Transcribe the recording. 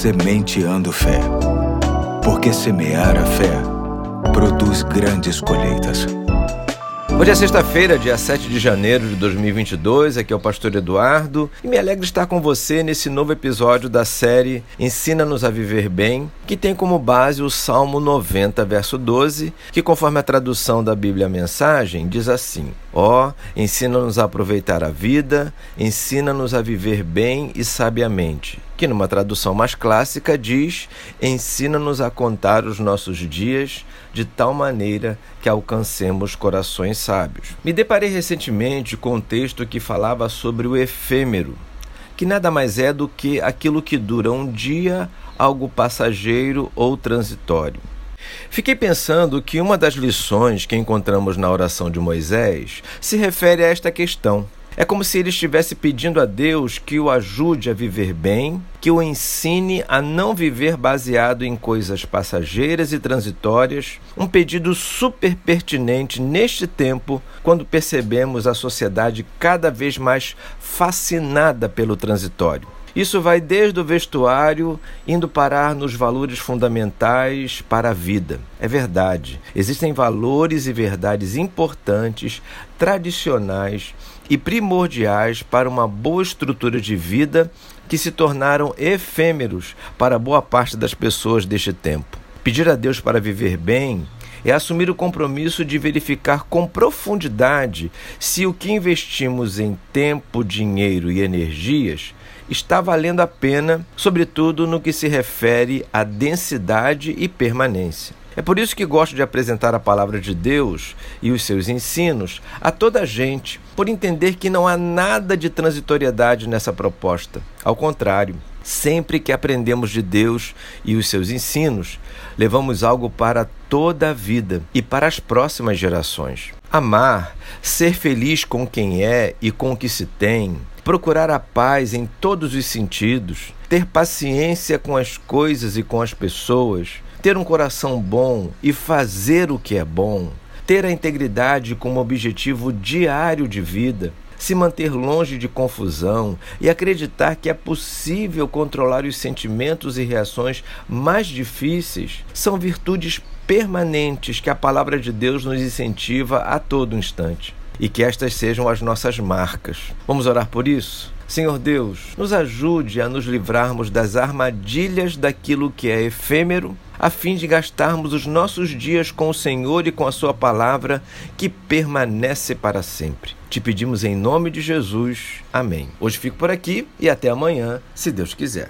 Sementeando Fé. Porque semear a fé produz grandes colheitas. Hoje é sexta-feira, dia 7 de janeiro de 2022. Aqui é o pastor Eduardo e me alegra estar com você nesse novo episódio da série Ensina-nos a Viver Bem, que tem como base o Salmo 90, verso 12, que, conforme a tradução da Bíblia Mensagem, diz assim: Ó, oh, ensina-nos a aproveitar a vida, ensina-nos a viver bem e sabiamente que numa tradução mais clássica diz: ensina-nos a contar os nossos dias de tal maneira que alcancemos corações sábios. Me deparei recentemente com um texto que falava sobre o efêmero, que nada mais é do que aquilo que dura um dia, algo passageiro ou transitório. Fiquei pensando que uma das lições que encontramos na oração de Moisés se refere a esta questão. É como se ele estivesse pedindo a Deus que o ajude a viver bem, que o ensine a não viver baseado em coisas passageiras e transitórias, um pedido super pertinente neste tempo, quando percebemos a sociedade cada vez mais fascinada pelo transitório. Isso vai desde o vestuário, indo parar nos valores fundamentais para a vida. É verdade, existem valores e verdades importantes, tradicionais e primordiais para uma boa estrutura de vida que se tornaram efêmeros para boa parte das pessoas deste tempo. Pedir a Deus para viver bem é assumir o compromisso de verificar com profundidade se o que investimos em tempo, dinheiro e energias está valendo a pena, sobretudo no que se refere à densidade e permanência. É por isso que gosto de apresentar a palavra de Deus e os seus ensinos a toda a gente, por entender que não há nada de transitoriedade nessa proposta. Ao contrário, sempre que aprendemos de Deus e os seus ensinos, levamos algo para toda a vida e para as próximas gerações. Amar, ser feliz com quem é e com o que se tem, procurar a paz em todos os sentidos, ter paciência com as coisas e com as pessoas, ter um coração bom e fazer o que é bom, ter a integridade como objetivo diário de vida, se manter longe de confusão e acreditar que é possível controlar os sentimentos e reações mais difíceis são virtudes permanentes que a palavra de Deus nos incentiva a todo instante e que estas sejam as nossas marcas. Vamos orar por isso? Senhor Deus, nos ajude a nos livrarmos das armadilhas daquilo que é efêmero, a fim de gastarmos os nossos dias com o Senhor e com a Sua palavra, que permanece para sempre. Te pedimos em nome de Jesus. Amém. Hoje fico por aqui e até amanhã, se Deus quiser.